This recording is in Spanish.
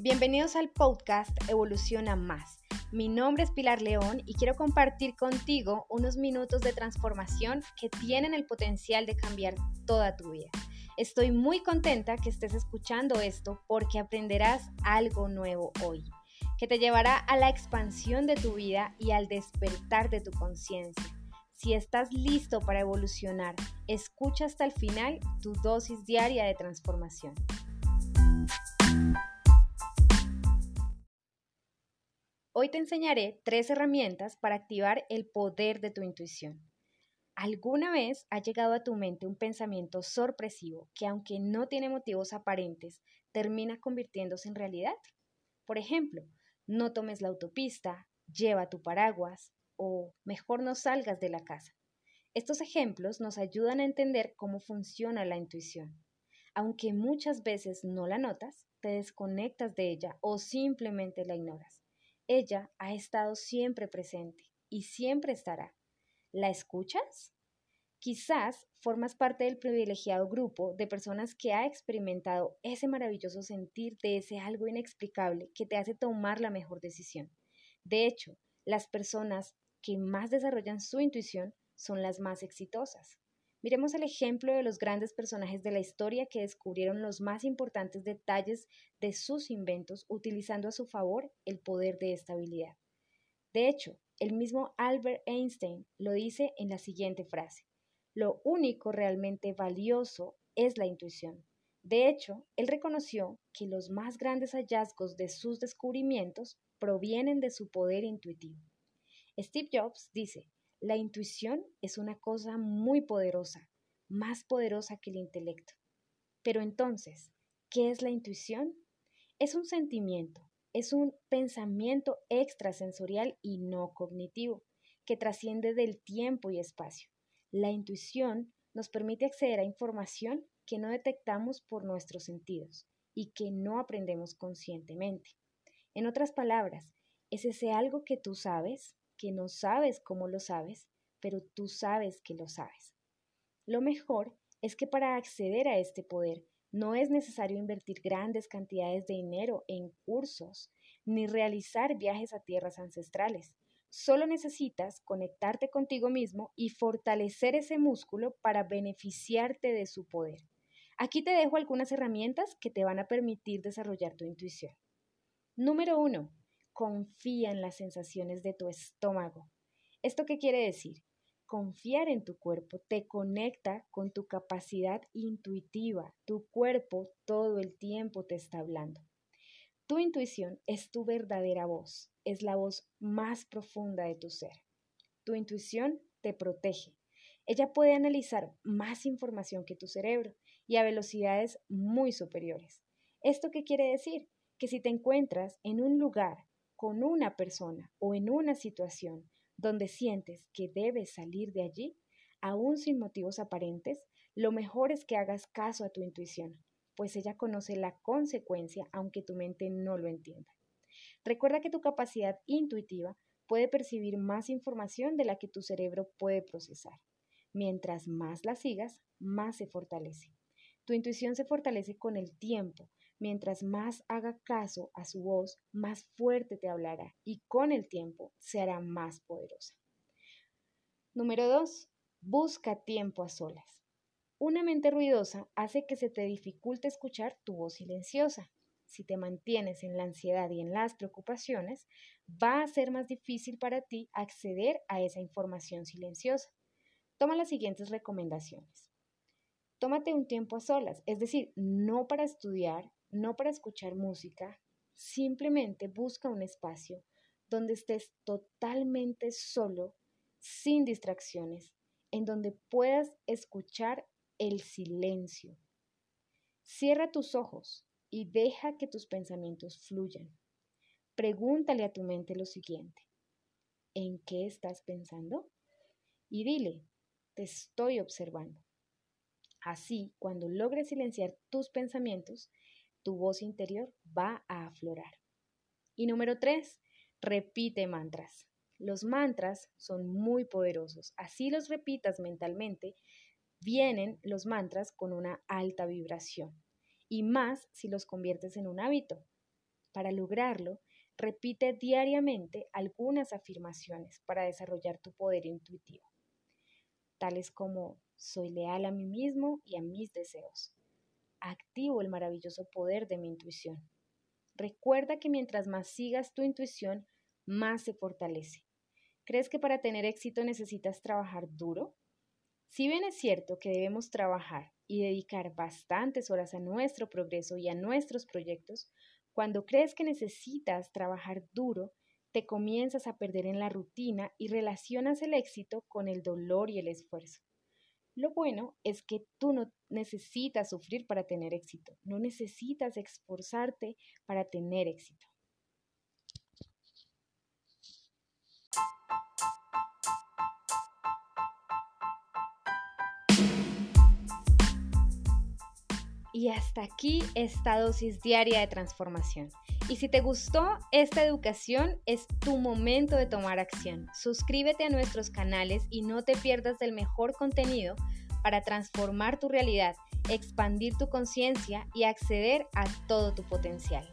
Bienvenidos al podcast Evoluciona Más. Mi nombre es Pilar León y quiero compartir contigo unos minutos de transformación que tienen el potencial de cambiar toda tu vida. Estoy muy contenta que estés escuchando esto porque aprenderás algo nuevo hoy, que te llevará a la expansión de tu vida y al despertar de tu conciencia. Si estás listo para evolucionar, escucha hasta el final tu dosis diaria de transformación. Hoy te enseñaré tres herramientas para activar el poder de tu intuición. ¿Alguna vez ha llegado a tu mente un pensamiento sorpresivo que aunque no tiene motivos aparentes, termina convirtiéndose en realidad? Por ejemplo, no tomes la autopista, lleva tu paraguas o mejor no salgas de la casa. Estos ejemplos nos ayudan a entender cómo funciona la intuición. Aunque muchas veces no la notas, te desconectas de ella o simplemente la ignoras. Ella ha estado siempre presente y siempre estará. ¿La escuchas? Quizás formas parte del privilegiado grupo de personas que ha experimentado ese maravilloso sentir de ese algo inexplicable que te hace tomar la mejor decisión. De hecho, las personas que más desarrollan su intuición son las más exitosas. Miremos el ejemplo de los grandes personajes de la historia que descubrieron los más importantes detalles de sus inventos utilizando a su favor el poder de esta habilidad. De hecho, el mismo Albert Einstein lo dice en la siguiente frase. Lo único realmente valioso es la intuición. De hecho, él reconoció que los más grandes hallazgos de sus descubrimientos provienen de su poder intuitivo. Steve Jobs dice, la intuición es una cosa muy poderosa, más poderosa que el intelecto. Pero entonces, ¿qué es la intuición? Es un sentimiento, es un pensamiento extrasensorial y no cognitivo, que trasciende del tiempo y espacio. La intuición nos permite acceder a información que no detectamos por nuestros sentidos y que no aprendemos conscientemente. En otras palabras, es ese algo que tú sabes, que no sabes cómo lo sabes, pero tú sabes que lo sabes. Lo mejor es que para acceder a este poder no es necesario invertir grandes cantidades de dinero en cursos ni realizar viajes a tierras ancestrales. Solo necesitas conectarte contigo mismo y fortalecer ese músculo para beneficiarte de su poder. Aquí te dejo algunas herramientas que te van a permitir desarrollar tu intuición. Número uno, confía en las sensaciones de tu estómago. ¿Esto qué quiere decir? Confiar en tu cuerpo te conecta con tu capacidad intuitiva. Tu cuerpo todo el tiempo te está hablando. Tu intuición es tu verdadera voz, es la voz más profunda de tu ser. Tu intuición te protege. Ella puede analizar más información que tu cerebro y a velocidades muy superiores. ¿Esto qué quiere decir? Que si te encuentras en un lugar con una persona o en una situación donde sientes que debes salir de allí, aún sin motivos aparentes, lo mejor es que hagas caso a tu intuición pues ella conoce la consecuencia aunque tu mente no lo entienda. Recuerda que tu capacidad intuitiva puede percibir más información de la que tu cerebro puede procesar. Mientras más la sigas, más se fortalece. Tu intuición se fortalece con el tiempo. Mientras más haga caso a su voz, más fuerte te hablará y con el tiempo se hará más poderosa. Número 2. Busca tiempo a solas. Una mente ruidosa hace que se te dificulte escuchar tu voz silenciosa. Si te mantienes en la ansiedad y en las preocupaciones, va a ser más difícil para ti acceder a esa información silenciosa. Toma las siguientes recomendaciones. Tómate un tiempo a solas, es decir, no para estudiar, no para escuchar música, simplemente busca un espacio donde estés totalmente solo, sin distracciones, en donde puedas escuchar el silencio. Cierra tus ojos y deja que tus pensamientos fluyan. Pregúntale a tu mente lo siguiente. ¿En qué estás pensando? Y dile, te estoy observando. Así, cuando logres silenciar tus pensamientos, tu voz interior va a aflorar. Y número tres, repite mantras. Los mantras son muy poderosos. Así los repitas mentalmente, vienen los mantras con una alta vibración y más si los conviertes en un hábito. Para lograrlo, repite diariamente algunas afirmaciones para desarrollar tu poder intuitivo, tales como soy leal a mí mismo y a mis deseos. Activo el maravilloso poder de mi intuición. Recuerda que mientras más sigas tu intuición, más se fortalece. ¿Crees que para tener éxito necesitas trabajar duro? Si bien es cierto que debemos trabajar y dedicar bastantes horas a nuestro progreso y a nuestros proyectos, cuando crees que necesitas trabajar duro, te comienzas a perder en la rutina y relacionas el éxito con el dolor y el esfuerzo. Lo bueno es que tú no necesitas sufrir para tener éxito, no necesitas esforzarte para tener éxito. Y hasta aquí esta dosis diaria de transformación. Y si te gustó esta educación, es tu momento de tomar acción. Suscríbete a nuestros canales y no te pierdas del mejor contenido para transformar tu realidad, expandir tu conciencia y acceder a todo tu potencial.